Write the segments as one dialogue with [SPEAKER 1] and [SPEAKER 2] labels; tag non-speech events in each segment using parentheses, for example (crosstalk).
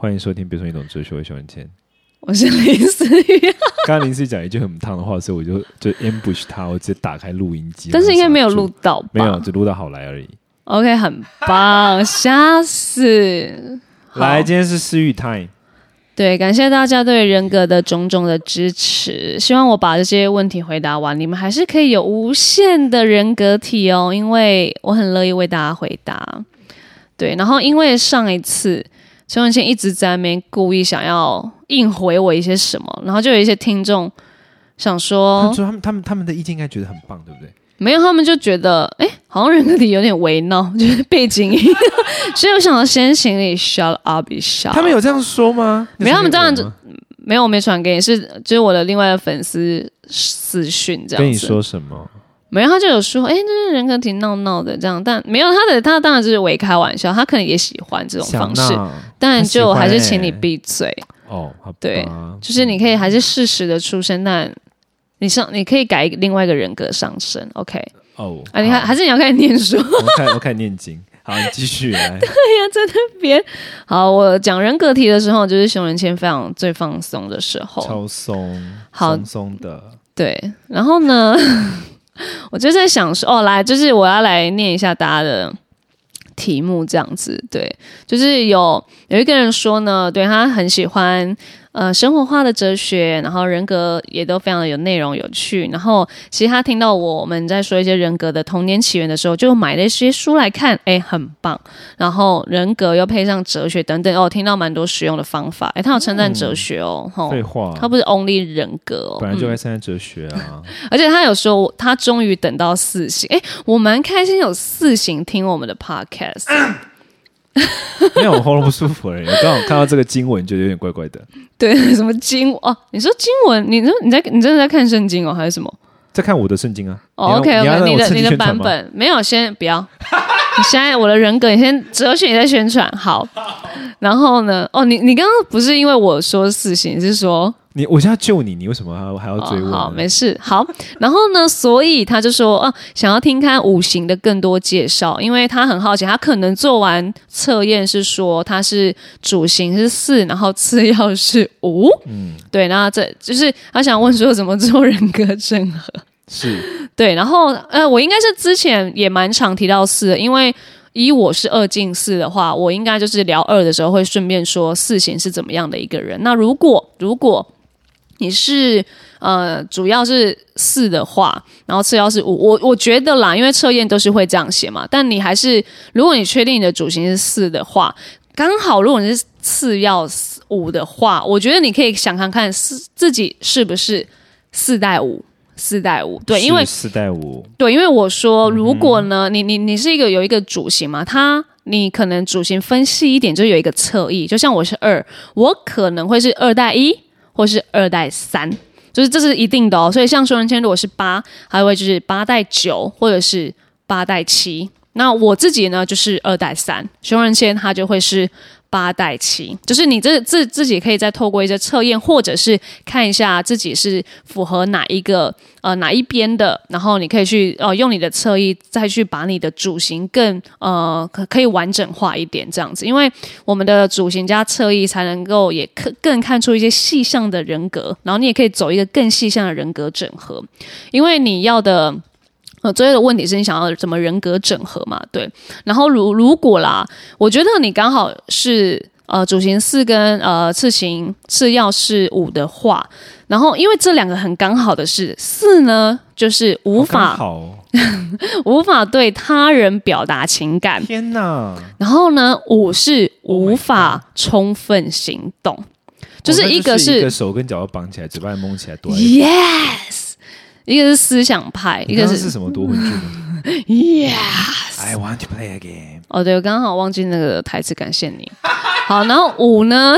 [SPEAKER 1] 欢迎收听，别说你懂哲学，我喜欢钱。
[SPEAKER 2] 我是林思雨，(laughs)
[SPEAKER 1] 刚刚林思雨讲一句很烫的话，所以我就就 ambush 他，我直接打开录音机。
[SPEAKER 2] 但是应该没有录到吧？
[SPEAKER 1] 没有，只录到好来而已。
[SPEAKER 2] OK，很棒，吓死！好
[SPEAKER 1] 来，今天是思雨 time。
[SPEAKER 2] 对，感谢大家对人格的种种的支持。希望我把这些问题回答完，你们还是可以有无限的人格体哦，因为我很乐意为大家回答。对，然后因为上一次陈文茜一直在那边故意想要硬回我一些什么，然后就有一些听众想
[SPEAKER 1] 他
[SPEAKER 2] 说
[SPEAKER 1] 们，说他们他们他们的意见应该觉得很棒，对不对？
[SPEAKER 2] 没有，他们就觉得哎，好像人格体有点微闹，(laughs) 就是背景音，(laughs) 所以我想要先行你 shut up 一下。
[SPEAKER 1] 他们有这样说吗？
[SPEAKER 2] 没有他们这样
[SPEAKER 1] 子
[SPEAKER 2] 没有，我没传给你，是就是我的另外的粉丝私讯这样子。
[SPEAKER 1] 跟你说什么？
[SPEAKER 2] 没有，他就有说，哎、这是人格挺闹闹的这样，但没有他的，他当然就是伪开玩笑，他可能也喜欢这种方式，但就还是请你闭嘴，
[SPEAKER 1] 哦，
[SPEAKER 2] 对就是你可以还是适时的出声，但你上你可以改另外一个人格上升，OK？
[SPEAKER 1] 哦，
[SPEAKER 2] 啊，你看
[SPEAKER 1] 好
[SPEAKER 2] 还是你要开始念书，
[SPEAKER 1] 我看我看念经。好，你继续来。(laughs)
[SPEAKER 2] 对呀，在那边好，我讲人格题的时候，就是熊仁谦非常最放松的时候，
[SPEAKER 1] 超松，
[SPEAKER 2] 好
[SPEAKER 1] 松松的。
[SPEAKER 2] 对，然后呢，我就在想说，哦，来，就是我要来念一下大家的题目，这样子。对，就是有有一个人说呢，对他很喜欢呃生活化的哲学，然后人格也都非常的有内容、有趣。然后其实他听到我们在说一些人格的童年起源的时候，就买了一些书来看，哎，很棒。然后人格又配上哲学等等，哦，听到蛮多实用的方法。哎，他有称赞哲学哦，吼、
[SPEAKER 1] 废话，
[SPEAKER 2] 他不是 only 人格哦，
[SPEAKER 1] 本来就爱称赞哲学啊。(laughs)
[SPEAKER 2] 而且他有说，他终于等到四星，哎，我蛮开心有四星听我们的 podcast。(coughs) (laughs)
[SPEAKER 1] 没有，我喉咙不舒服而已。我刚好看到这个经文，觉得有点怪怪的。(laughs)
[SPEAKER 2] 对，什么经哦？你说经文？你说你在你真的在看圣经哦，还是什么？
[SPEAKER 1] 在看我的圣经啊。
[SPEAKER 2] 哦，OK
[SPEAKER 1] 你
[SPEAKER 2] 的你的版本没有，先不要。(laughs) 你现在我的人格，你先哲学你在宣传好。然后呢？哦，你你刚刚不是因为我说四行，你是说
[SPEAKER 1] 你我现在救你，你为什么还要还要追我？
[SPEAKER 2] 哦？好，没事。好，然后呢？所以他就说，哦、想要听看五行的更多介绍，因为他很好奇，他可能做完测验是说他是主行是四，然后次要是五，嗯，对，那这就是他想问说怎么做人格整合。
[SPEAKER 1] 是
[SPEAKER 2] 对，然后呃，我应该是之前也蛮常提到四的，因为以我是二进四的话，我应该就是聊二的时候会顺便说四行是怎么样的一个人。那如果如果你是呃主要是四的话，然后次要是五，我我觉得啦，因为测验都是会这样写嘛，但你还是如果你确定你的主型是四的话，刚好如果你是次要五的话，我觉得你可以想看看四自己是不是四带五。四带五，对，因为
[SPEAKER 1] 是四带五，
[SPEAKER 2] 对，因为我
[SPEAKER 1] 嗯
[SPEAKER 2] 说，如果呢，你你你是一个有一个主型嘛，它你可能主型分析一点，就有一个侧翼，就像我是二，我可能会是二带一，或是二代三，就是这是一定的哦。所以像熊仁谦如果是八，还会就是八代九，或者是八代七。那我自己呢，就是二代三，熊仁谦他就会是八代七，就是你这自自己可以再透过一些测验，或者是看一下自己是符合哪一个呃哪一边的，然后你可以去呃用你的侧翼再去把你的主型更呃可可以完整化一点这样子，因为我们的主型加侧翼才能够也更更看出一些细项的人格，然后你也可以走一个更细项的人格整合，因为你要的。呃，最后的问题是你想要怎么人格整合嘛？对，然后如如果啦，我觉得你刚好是呃主型四跟呃次型次要是五的话，然后因为这两个很刚好的是四呢，就是无法。(laughs) 无法对他人表达情感，
[SPEAKER 1] 天哪，
[SPEAKER 2] 然后呢五是
[SPEAKER 1] Oh
[SPEAKER 2] 无法充分行动，就是一个
[SPEAKER 1] 是一个手跟脚要绑起来，嘴巴蒙起来，躲在
[SPEAKER 2] yes，一个是思想派，一个是
[SPEAKER 1] 什么夺魂剧
[SPEAKER 2] yes。
[SPEAKER 1] ？I want to play a game。
[SPEAKER 2] 哦，对，我刚好忘记那个台词，感谢你。好，然后五呢，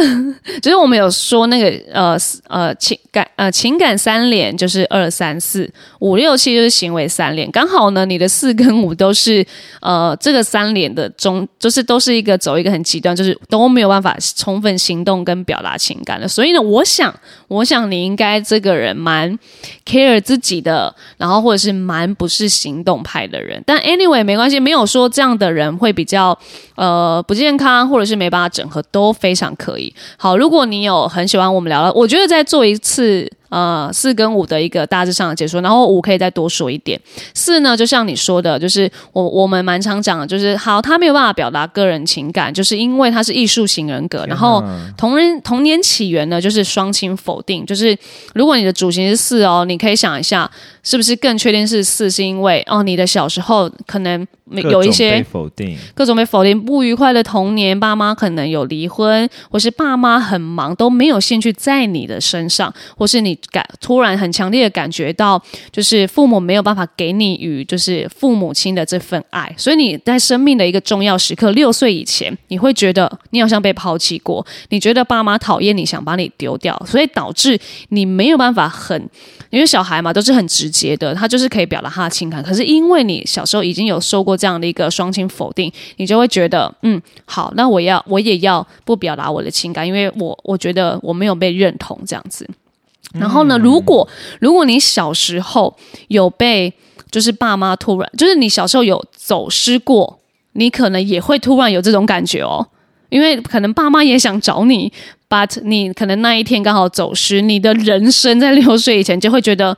[SPEAKER 2] 就是我们有说那个呃呃情感呃情感三连就是二三四五六七就是行为三连，刚好呢你的四跟五都是呃这个三连的中，就是都是一个走一个很极端，就是都没有办法充分行动跟表达情感的。所以呢，我想我想你应该这个人蛮 care 自己的，然后或者是蛮不是行动派的人。但 anyway 没关系，没有说这样的人会比比较呃不健康，或者是没办法整合，都非常可以。好，如果你有很喜欢我们聊的，我觉得再做一次。呃，四跟五的一个大致上的解说，然后五可以再多说一点。四呢，就像你说的，就是我我们蛮常讲的，就是好，他没有办法表达个人情感，就是因为他是艺术型人格。然后同人童年起源呢，就是双亲否定，就是如果你的主型是四哦，你可以想一下，是不是更确定是四，是因为哦，你的小时候可能有一些
[SPEAKER 1] 否定，
[SPEAKER 2] 各种被否定，不愉快的童年，爸妈可能有离婚，或是爸妈很忙，都没有兴趣在你的身上，或是你。感突然很强烈的感觉到，就是父母没有办法给你与就是父母亲的这份爱，所以你在生命的一个重要时刻，六岁以前，你会觉得你好像被抛弃过，你觉得爸妈讨厌你，想把你丢掉，所以导致你没有办法很，因为小孩嘛都是很直接的，他就是可以表达他的情感，可是因为你小时候已经有受过这样的一个双亲否定，你就会觉得，嗯，好，那我要我也要不表达我的情感，因为我我觉得我没有被认同这样子。然后呢？如果如果你小时候有被就是爸妈突然就是你小时候有走失过，你可能也会突然有这种感觉哦，因为可能爸妈也想找你，but 你可能那一天刚好走失，你的人生在六岁以前就会觉得。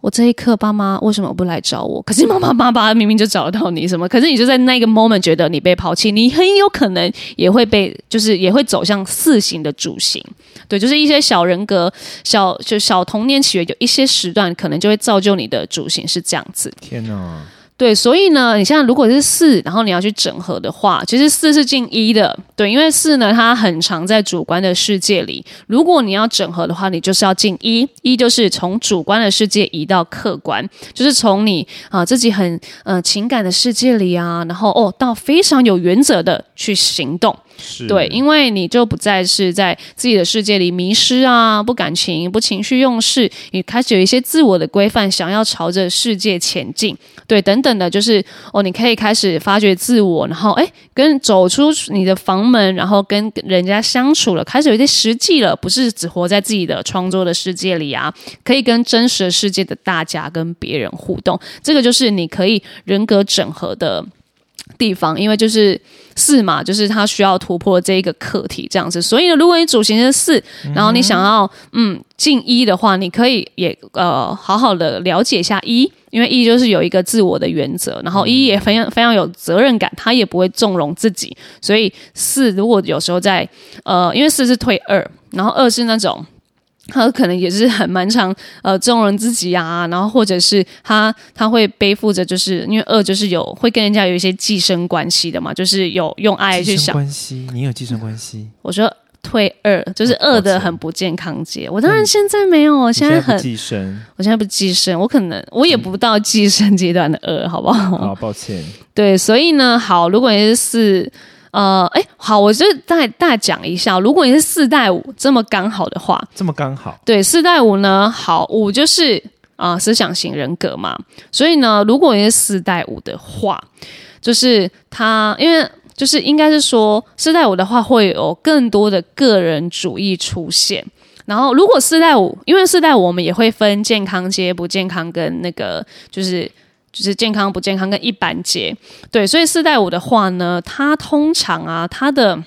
[SPEAKER 2] 我这一刻，爸妈为什么不来找我？可是妈妈、爸爸明明就找得到你什么？可是你就在那个 moment 觉得你被抛弃，你很有可能也会被，就是也会走向四型的主型。对，就是一些小人格、小就小童年起源，有一些时段可能就会造就你的主型是这样子。
[SPEAKER 1] 天哪！
[SPEAKER 2] 对，所以呢，你像如果是四，然后你要去整合的话，其实四是进一的。对，因为四呢，它很常在主观的世界里。如果你要整合的话，你就是要进一，一就是从主观的世界移到客观，就是从你啊自己很嗯情感的世界里啊，然后哦到非常有原则的去行动。对，因为你就不再是在自己的世界里迷失啊，不感情、不情绪用事，你开始有一些自我的规范，想要朝着世界前进。对，等等的，就是哦，你可以开始发掘自我，然后哎，跟走出你的房门，然后跟人家相处了，开始有一些实际了，不是只活在自己的创作的世界里啊，可以跟真实的世界的大家跟别人互动。这个就是你可以人格整合的。地方，因为就是四嘛，就是他需要突破这一个课题这样子，所以呢，如果你主型是四，然后你想要嗯进一的话，你可以也呃好好的了解一下一，因为一就是有一个自我的原则，然后一也非常非常有责任感，他也不会纵容自己，所以四如果有时候在呃，因为四是退二，然后二是那种。他可能也是很蛮常呃纵容自己啊，然后或者是他他会背负着，就是因为二就是有会跟人家有一些寄生关系的嘛，就是有用爱去想
[SPEAKER 1] 关系，你有寄生关系？
[SPEAKER 2] 我说退二就是二的很不健康节，我当然现在没有，我现在很
[SPEAKER 1] 寄生，
[SPEAKER 2] 我现在不寄生，我可能我也不到寄生阶段的二，好不好？
[SPEAKER 1] 好，抱歉。
[SPEAKER 2] 对，所以呢，好，如果你是四。呃，哎，好，我就再再讲一下，如果你是四代五这么刚好的话，
[SPEAKER 1] 这么刚好，
[SPEAKER 2] 对，四代五呢，好，五就是啊思想型人格嘛，所以呢，如果你是四代五的话，就是他，因为就是应该是说四代五的话会有更多的个人主义出现，然后如果四代五，因为四代五我们也会分健康阶、不健康跟那个就是。就是健康不健康跟一般结，对，所以四代五的话呢，它通常啊，它的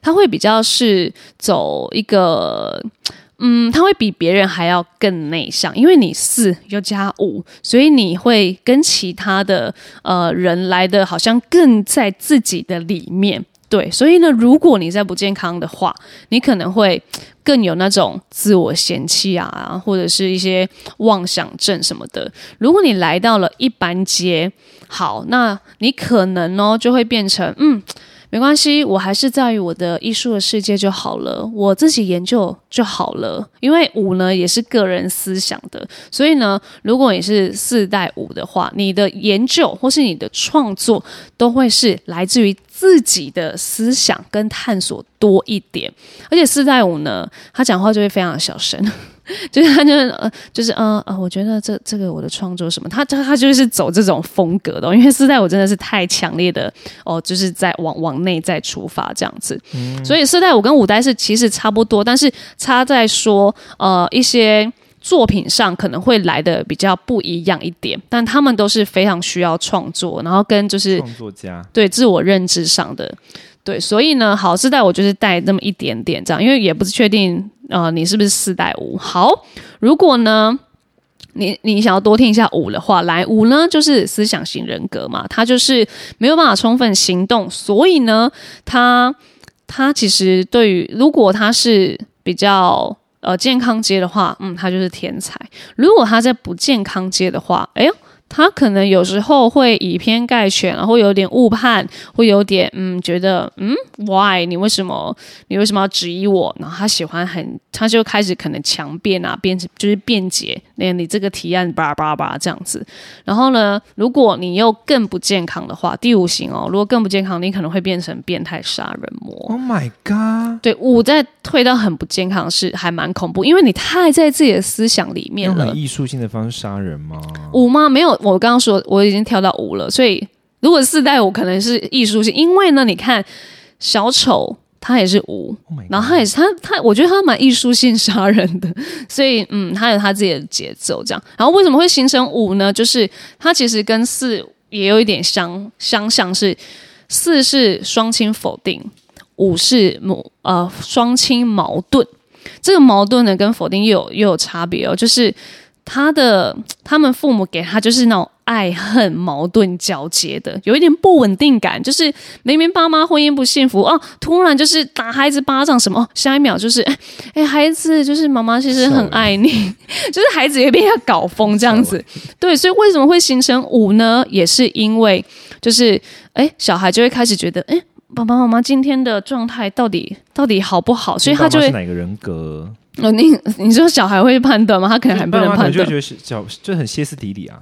[SPEAKER 2] 它会比较是走一个，嗯，它会比别人还要更内向，因为你四又加五，所以你会跟其他的呃人来的好像更在自己的里面。对，所以呢，如果你在不健康的话，你可能会更有那种自我嫌弃啊，或者是一些妄想症什么的。如果你来到了一般阶，好，那你可能呢就会变成嗯。没关系，我还是在于我的艺术的世界就好了，我自己研究就好了。因为五呢也是个人思想的，所以呢，如果你是四代五的话，你的研究或是你的创作都会是来自于自己的思想跟探索多一点。而且四代五呢，他讲话就会非常的小声。(laughs) 就是他就是呃就是呃呃，我觉得这这个我的创作什么，他他他就是走这种风格的，因为四代五真的是太强烈的哦，就是在往往内在出发这样子，所以四代五跟五代是其实差不多，但是差在说呃一些作品上可能会来的比较不一样一点，但他们都是非常需要创作，然后跟就是
[SPEAKER 1] 创作家，
[SPEAKER 2] 对自我认知上的。对，所以呢，好是带我就是带那么一点点这样，因为也不是确定呃你是不是四代五。好，如果呢你你想要多听一下五的话，来五呢就是思想型人格嘛，他就是没有办法充分行动，所以呢他他其实对于如果他是比较呃健康街的话，嗯，他就是天才；如果他在不健康街的话，哎呦。他可能有时候会以偏概全，然后有点误判，会有点嗯，觉得嗯，why 你为什么你为什么要质疑我？然后他喜欢很，他就开始可能强辩啊，辩就是辩解，那你这个提案叭叭叭这样子。然后呢，如果你又更不健康的话，第五型哦，如果更不健康，你可能会变成变态杀人魔。
[SPEAKER 1] Oh my god！
[SPEAKER 2] 对，五在退到很不健康是还蛮恐怖，因为你太在自己的思想里面了。
[SPEAKER 1] 用艺术性的方式杀人吗？
[SPEAKER 2] 五吗？没有。我刚刚说我已经跳到五了，所以如果四代五可能是艺术性，因为呢，你看小丑他也是五，然后他也是他他，我觉得他蛮艺术性杀人的，所以嗯，他有他自己的节奏这样。然后为什么会形成五呢？就是他其实跟四也有一点相相像，是四是双亲否定，五是母呃双亲矛盾。这个矛盾呢跟否定又有又有差别哦，就是。他的他们父母给他就是那种爱恨矛盾交接的，有一点不稳定感。就是明明爸妈婚姻不幸福哦，突然就是打孩子巴掌什么，下一秒就是哎孩子就是妈妈其实很爱你，(laughs) 就是孩子也被他搞疯这样子。对，所以为什么会形成五呢？也是因为就是哎小孩就会开始觉得哎爸爸妈妈今天的状态到底到底好不好，所以他就会
[SPEAKER 1] 哪个人格。
[SPEAKER 2] 哦，你 (laughs) 你说小孩会判断吗？他可能还不能判断，
[SPEAKER 1] 就觉得小就很歇斯底里啊。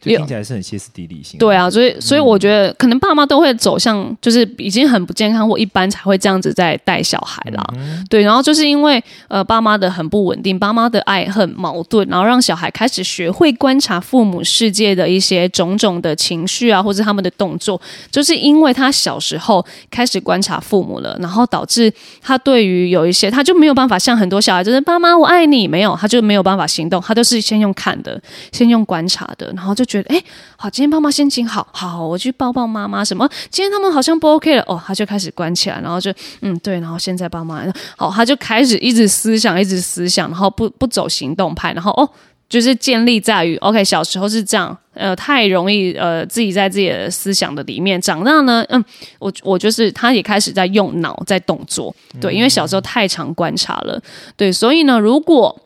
[SPEAKER 1] 听起来是很歇斯底里型。
[SPEAKER 2] 对啊，所以所以我觉得可能爸妈都会走向就是已经很不健康或一般才会这样子在带小孩啦。对，然后就是因为呃爸妈的很不稳定，爸妈的爱很矛盾，然后让小孩开始学会观察父母世界的一些种种的情绪啊，或者他们的动作，就是因为他小时候开始观察父母了，然后导致他对于有一些他就没有办法像很多小孩就是爸妈我爱你，没有他就没有办法行动，他都是先用看的，先用观察的，然后就觉。得哎，好，今天爸妈心情好好，我去抱抱妈妈。什么？今天他们好像不 OK 了哦，他就开始关起来，然后就嗯，对，然后现在爸妈好，他就开始一直思想，一直思想，然后不不走行动派，然后哦，就是建立在于 OK，小时候是这样，呃，太容易呃自己在自己的思想的里面长大呢，嗯，我我就是他也开始在用脑在动作，对，因为小时候太常观察了，对，所以呢，如果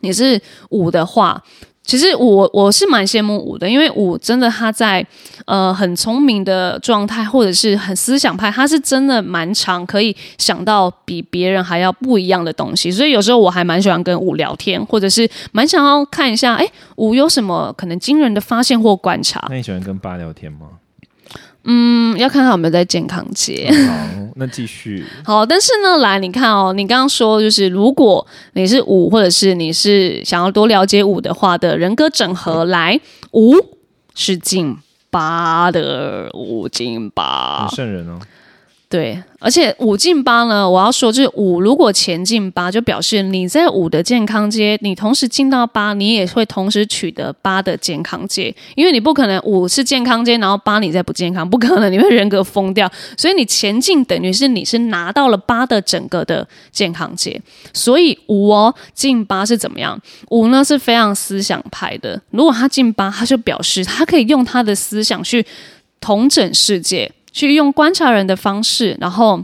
[SPEAKER 2] 你是五的话。其实我我是蛮羡慕五的，因为五真的他在呃很聪明的状态，或者是很思想派，他是真的蛮常，可以想到比别人还要不一样的东西。所以有时候我还蛮喜欢跟五聊天，或者是蛮想要看一下，哎，五有什么可能惊人的发现或观察。
[SPEAKER 1] 那你喜欢跟八聊天吗？
[SPEAKER 2] 嗯，要看他有没有在健康街。
[SPEAKER 1] 好，(laughs) 那继续。(laughs)
[SPEAKER 2] 好，但是呢，来你看哦，你刚刚说就是，如果你是五，或者是你是想要多了解五的话的人格整合，来五是进八的五进八，
[SPEAKER 1] 很圣人哦。
[SPEAKER 2] 对。而且五进八呢，我要说就是五，如果前进八，就表示你在五的健康阶，你同时进到八，你也会同时取得八的健康阶，因为你不可能五是健康阶，然后八你再不健康，不可能，你会人格疯掉。所以你前进等于是你是拿到了八的整个的健康阶，所以五哦进八是怎么样？五呢是非常思想派的，如果他进八，他就表示他可以用他的思想去统整世界。去用观察人的方式，然后。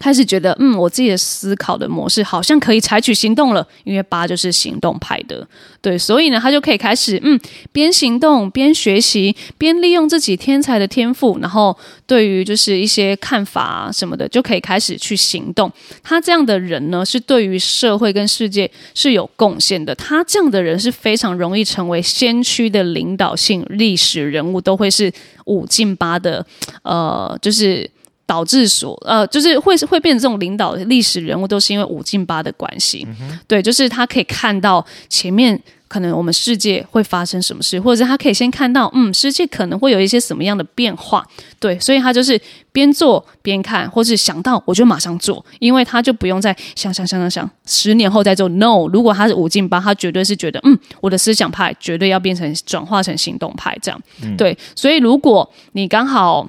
[SPEAKER 2] 开始觉得，嗯，我自己的思考的模式好像可以采取行动了，因为八就是行动派的，对，所以呢，他就可以开始，嗯，边行动边学习，边利用自己天才的天赋，然后对于就是一些看法啊什么的，就可以开始去行动。他这样的人呢，是对于社会跟世界是有贡献的。他这样的人是非常容易成为先驱的领导性历史人物，都会是五进八的，呃，就是。导致所呃，就是会会变成这种领导的历史人物，都是因为五进八的关系。对，就是他可以看到前面可能我们世界会发生什么事，或者是他可以先看到，嗯，世界可能会有一些什么样的变化，对，所以他就是边做边看，或是想到我就马上做，因为他就不用再想想想想想，十年后再做。No，如果他是五进八，他绝对是觉得，嗯，我的思想派绝对要变成转化成行动派这样，对，所以如果你刚好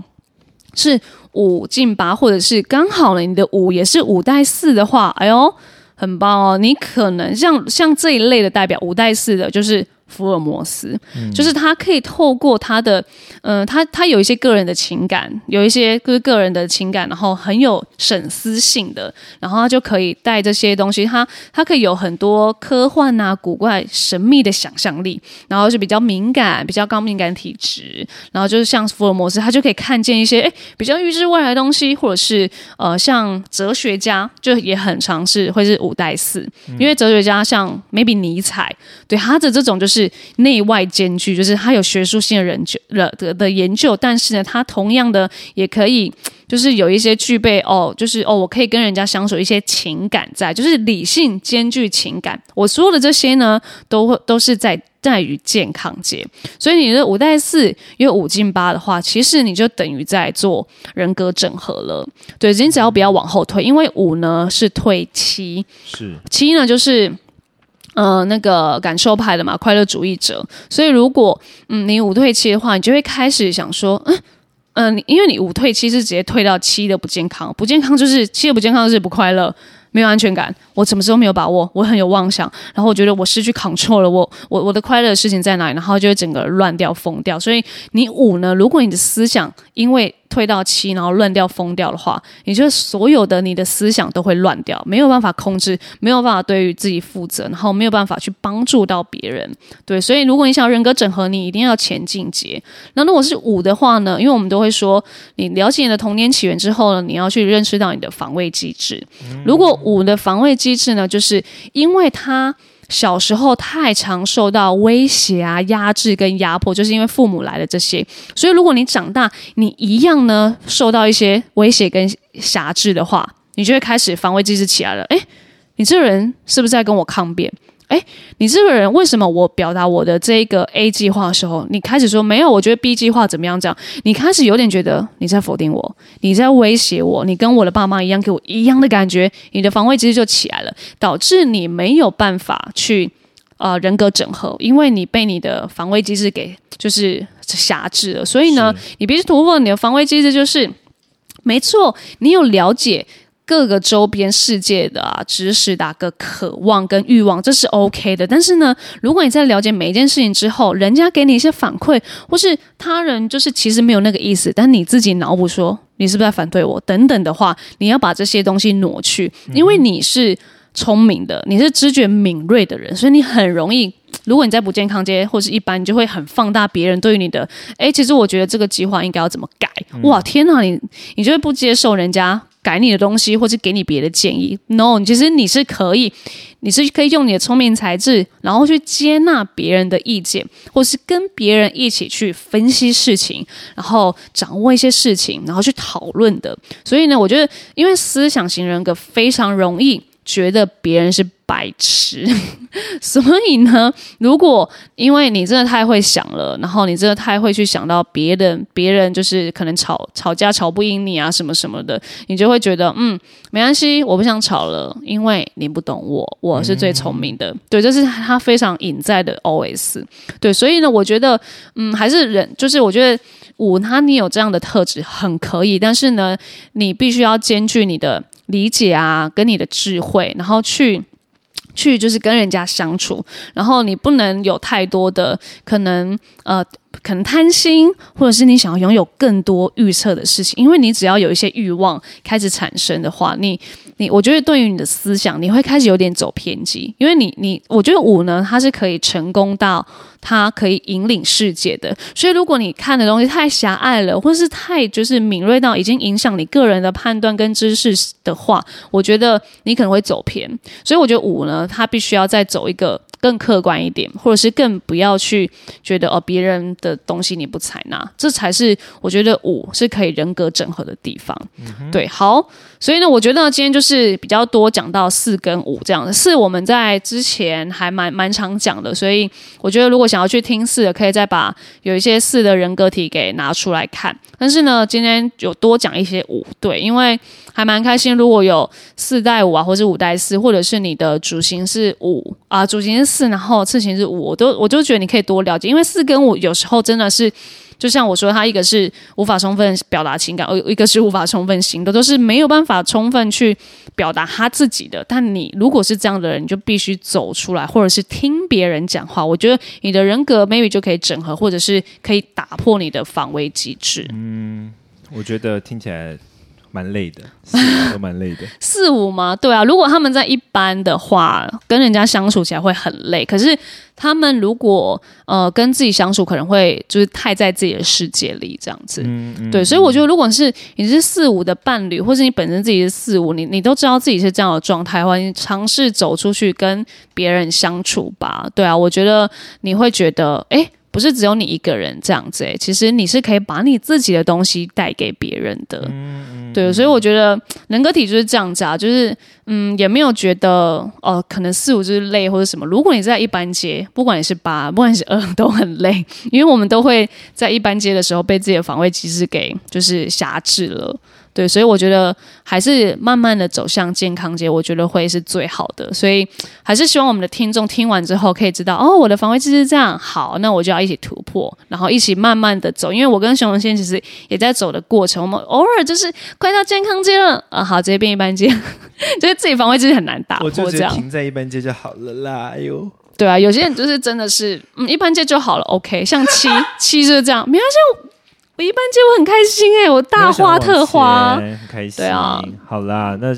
[SPEAKER 2] 是五进八，或者是刚好呢，你的五也是五带四的话，哎呦。很棒哦，你可能像像这一类的代表五带四的，就是。福尔摩斯，就是他可以透过他的，嗯，他他有一些个人的情感，有一些就是个人的情感，然后很有审思性的，然后他就可以带这些东西，他他可以有很多科幻啊、古怪、神秘的想象力，然后是比较敏感、比较高敏感体质，然后就是像福尔摩斯，他就可以看见一些哎比较预知未来的东西，或者是呃像哲学家，就也很尝试会是五代四，因为哲学家像 maybe 尼采，对他的这种就是。是内外兼具，就是他有学术性的人究的的研究，但是呢，他同样的也可以，就是有一些具备哦，就是哦，我可以跟人家相处一些情感在，就是理性兼具情感。我说的这些呢，都会都是在在于健康节。所以你的五代四有五进八的话，其实你就等于在做人格整合了。对，你只要不要往后退，因为五呢是退七，
[SPEAKER 1] 是
[SPEAKER 2] 七呢就是。呃，那个感受派的嘛，快乐主义者。所以，如果嗯你五退七的话，你就会开始想说，嗯嗯，因为你五退七是直接退到七的不健康，不健康就是七的不健康就是不快乐，没有安全感，我什么时候没有把握，我很有妄想，然后我觉得我失去 control 了，我我我的快乐的事情在哪里，然后就会整个乱掉、疯掉。所以你五呢，如果你的思想因为退到七，然后乱掉、疯掉的话，你就所有的你的思想都会乱掉，没有办法控制，没有办法对于自己负责，然后没有办法去帮助到别人。对，所以如果你想要人格整合，你一定要前进阶。那如果是五的话呢？因为我们都会说，你了解你的童年起源之后呢，你要去认识到你的防卫机制。如果五的防卫机机制呢，就是因为他。小时候太常受到威胁啊、压制跟压迫，就是因为父母来的这些。所以，如果你长大，你一样呢受到一些威胁跟辖制的话，你就会开始防卫机制起来了。诶，你这人是不是在跟我抗辩？哎，你这个人为什么我表达我的这个 A 计划的时候，你开始说没有？我觉得 B 计划怎么样？这样，你开始有点觉得你在否定我，你在威胁我，你跟我的爸妈一样，给我一样的感觉，你的防卫机制就起来了，导致你没有办法去呃人格整合，因为你被你的防卫机制给就是辖制了。所以呢，你必须突破你的防卫机制，就是没错，你有了解。各个周边世界的啊知识的个渴望跟欲望，这是 OK 的。但是呢，如果你在了解每一件事情之后，人家给你一些反馈，或是他人就是其实没有那个意思，但你自己脑补说你是不是在反对我等等的话，你要把这些东西挪去，因为你是聪明的，你是知觉敏锐的人，所以你很容易，如果你在不健康街或是一般，你就会很放大别人对于你的，哎，其实我觉得这个计划应该要怎么改？哇，天哪，你你就会不接受人家。改你的东西，或是给你别的建议？No，其实你是可以，你是可以用你的聪明才智，然后去接纳别人的意见，或是跟别人一起去分析事情，然后掌握一些事情，然后去讨论的。所以呢，我觉得，因为思想型人格非常容易觉得别人是。白痴，(laughs) 所以呢，如果因为你真的太会想了，然后你真的太会去想到别人，别人就是可能吵吵架吵不赢你啊，什么什么的，你就会觉得嗯，没关系，我不想吵了，因为你不懂我，我是最聪明的。对，这是他非常隐在的 OS。对，所以呢，我觉得嗯，还是人，就是我觉得五他你有这样的特质很可以，但是呢，你必须要兼具你的理解啊，跟你的智慧，然后去。去就是跟人家相处，然后你不能有太多的可能，呃，可能贪心，或者是你想要拥有更多预测的事情，因为你只要有一些欲望开始产生的话，你。你我觉得对于你的思想，你会开始有点走偏激，因为你你我觉得五呢，它是可以成功到它可以引领世界的。所以如果你看的东西太狭隘了，或是太就是敏锐到已经影响你个人的判断跟知识的话，我觉得你可能会走偏。所以我觉得五呢，它必须要再走一个更客观一点，或者是更不要去觉得哦别人的东西你不采纳，这才是我觉得五是可以人格整合的地方。对，好，所以呢，我觉得今天就是比较多讲到四跟五这样的，四我们在之前还蛮蛮常讲的，所以我觉得如果想要去听四的，可以再把有一些四的人格体给拿出来看。但是呢，今天有多讲一些五，对，因为还蛮开心。如果有四带五啊，或是五带四，或者是你的主型是五啊，主型是四，然后次型是五，我都我就觉得你可以多了解，因为四跟五有时候真的是。就像我说，他一个是无法充分表达情感，而一个是无法充分行动，都是没有办法充分去表达他自己的。但你如果是这样的人，你就必须走出来，或者是听别人讲话。我觉得你的人格 maybe 就可以整合，或者是可以打破你的防卫机制。
[SPEAKER 1] 嗯，我觉得听起来。蛮累的，四五都蛮累的。(laughs)
[SPEAKER 2] 四五吗？对啊，如果他们在一般的话，跟人家相处起来会很累。可是他们如果呃跟自己相处，可能会就是太在自己的世界里这样子。对，所以我觉得，如果是你是四五的伴侣，或是你本身自己是四五，你你都知道自己是这样的状态的话，你尝试走出去跟别人相处吧。对啊，我觉得你会觉得，哎。不是只有你一个人这样子诶，其实你是可以把你自己的东西带给别人的，对，所以我觉得人格体就是这样子啊，就是嗯，也没有觉得哦，可能四五就是累或者什么。如果你在一般街，不管你是八，不管你是二，都很累，因为我们都会在一般街的时候被自己的防卫机制给就是辖制了。对，所以我觉得还是慢慢的走向健康街，我觉得会是最好的。所以还是希望我们的听众听完之后可以知道，哦，我的防卫机制这样好，那我就要一起突破，然后一起慢慢的走。因为我跟熊文先其实也在走的过程，我们偶尔就是快到健康街了，啊，好，直接变一般街，(laughs) 就是自己防卫机制很难打破，这样
[SPEAKER 1] 停在一般街就好了啦。哎呦，
[SPEAKER 2] 对啊，有些人就是真的是，嗯，一般街就好了，OK。像七 (laughs) 七就是这样，没关系。我一般接我很开心哎，我大花特花，
[SPEAKER 1] 很开心。
[SPEAKER 2] 对啊，
[SPEAKER 1] 好啦，那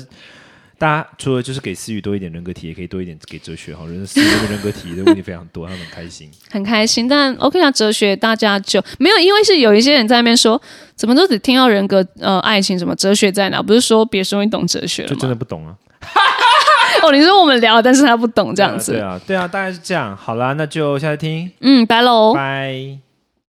[SPEAKER 1] 大家除了就是给思雨多一点人格体，也可以多一点给哲学哈。人思雨的人格体的问题非常多，他们很开心，
[SPEAKER 2] 很开心。但 OK 啊，哲学大家就没有，因为是有一些人在那边说，怎么都只听到人格呃爱情什么哲学在哪？不是说别说你懂哲学了
[SPEAKER 1] 就真的不懂啊。(laughs)
[SPEAKER 2] 哦，你说我们聊，但是他不懂这样子。
[SPEAKER 1] 对啊，对啊，大概是这样。好啦，那就下次听。
[SPEAKER 2] 嗯，拜喽，
[SPEAKER 1] 拜。